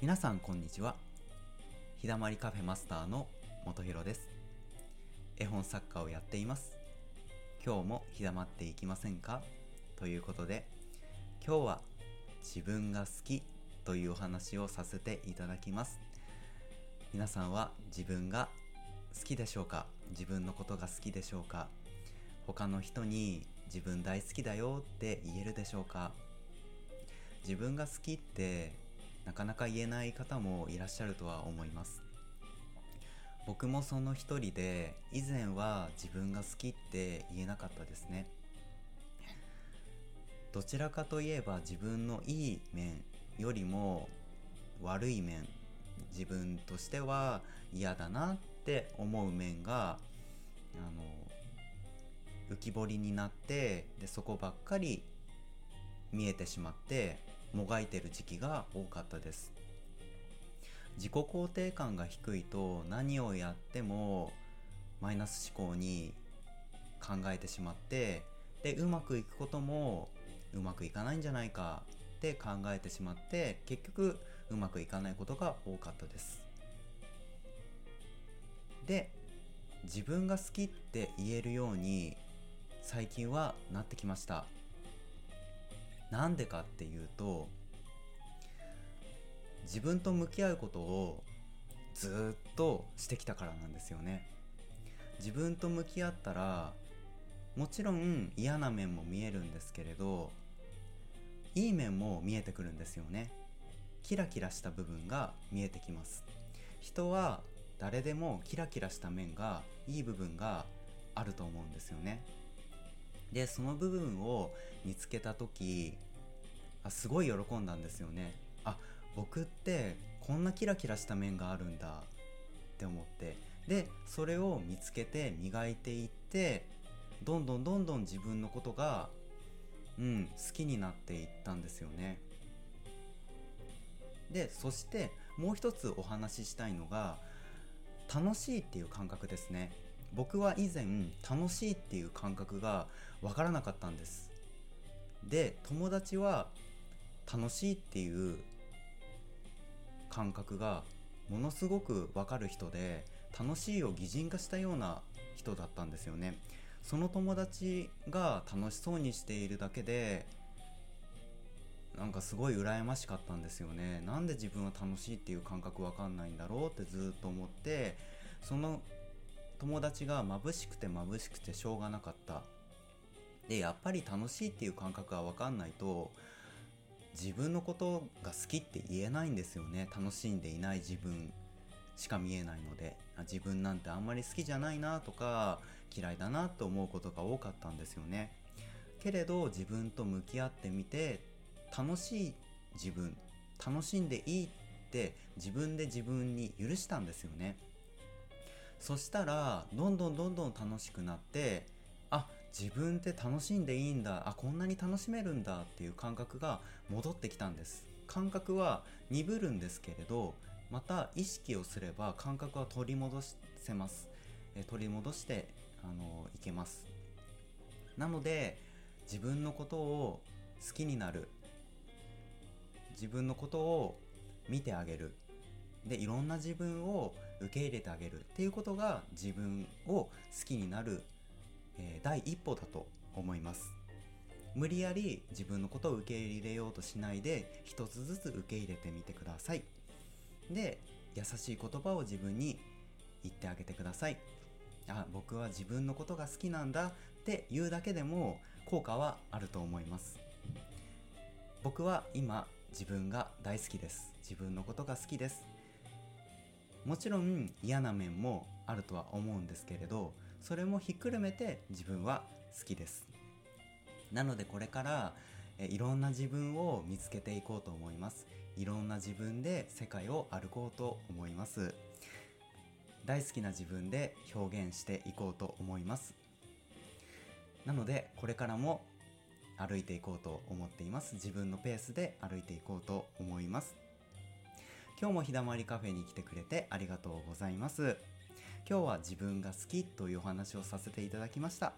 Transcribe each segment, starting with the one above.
皆さんこんにちは。日だまりカフェマスターの元弘です。絵本作家をやっています。今日も日だまっていきませんか？ということで今日は自分が好きというお話をさせていただきます。皆さんは自分が好きでしょうか？自分のことが好きでしょうか？他の人に自分大好きだよって言えるでしょうか？自分が好きってなかなか言えない方もいらっしゃるとは思います。僕もその一人で以前は自分が好きって言えなかったですね。どちらかといえば自分のいい面よりも悪い面自分としては嫌だなって思う面があの浮き彫りになってでそこばっかり見えてしまってもがいてる時期が多かったです。自己肯定感が低いと何をやってもマイナス思考に考えてしまってでうまくいくこともうまくいかないんじゃないかって考えてしまって結局うまくいかないことが多かったです。で自分が好きって言えるように最近はなってきました。なんでかっていうと自分と向き合うことをずっとしてきたからなんですよね。自分と向き合ったらもちろん嫌な面も見えるんですけれどいい面も見えてくるんですよね。キラキラした部分が見えてきます。人は誰でもキラキラした面がいい部分があると思うんですよね。でその部分を見つけた時あすごい喜んだんですよね。あ僕ってこんなキラキラした面があるんだって思って。でそれを見つけて磨いていってどんどんどんどん自分のことがうん好きになっていったんですよね。でそしてもう一つお話ししたいのが楽しいっていう感覚ですね。僕は以前楽しいっていう感覚がわからなかったんです。で友達は楽しいっていう感覚がものすごくわかる人で楽しいを擬人化したような人だったんですよね。その友達が楽しそうにしているだけでなんかすごい羨ましかったんですよね。なんで自分は楽しいっていう感覚わかんないんだろうってずっと思ってその友達が眩しくて眩しくてしょうがなかった。でやっぱり楽しいっていう感覚がわかんないと自分のことが好きって言えないんですよね。楽しんでいない自分しか見えないので。自分なんてあんまり好きじゃないなとか嫌いだなと思うことが多かったんですよね。けれど自分と向き合ってみて楽しい自分楽しんでいいって自分で自分に許したんですよね。そしたらどんどんどんどん楽しくなってあ自分って楽しんでいいんだあこんなに楽しめるんだっていう感覚が戻ってきたんです。感覚は鈍るんですけれどまた意識をすれば感覚は取り戻せます。え取り戻してあのいけます。なので自分のことを好きになる。自分のことを見てあげる。でいろんな自分を受け入れてあげるっていうことが自分を好きになるえー、第一歩だと思います。無理やり自分のことを受け入れようとしないで一つずつ受け入れてみてください。で優しい言葉を自分に言ってあげてください。あ僕は自分のことが好きなんだって言うだけでも効果はあると思います。僕は今自分が大好きです。自分のことが好きです。もちろん嫌な面もあるとは思うんですけれどそれもひっくるめて自分は好きです。なのでこれからえいろんな自分を見つけていこうと思います。いろんな自分で世界を歩こうと思います。大好きな自分で表現していこうと思います。なのでこれからも歩いていこうと思っています。自分のペースで歩いていこうと思います。今日も日だまりカフェに来てくれてありがとうございます。今日は自分が好きというお話をさせていただきました。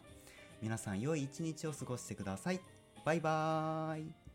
皆さん良い一日を過ごしてください。バイバーイ。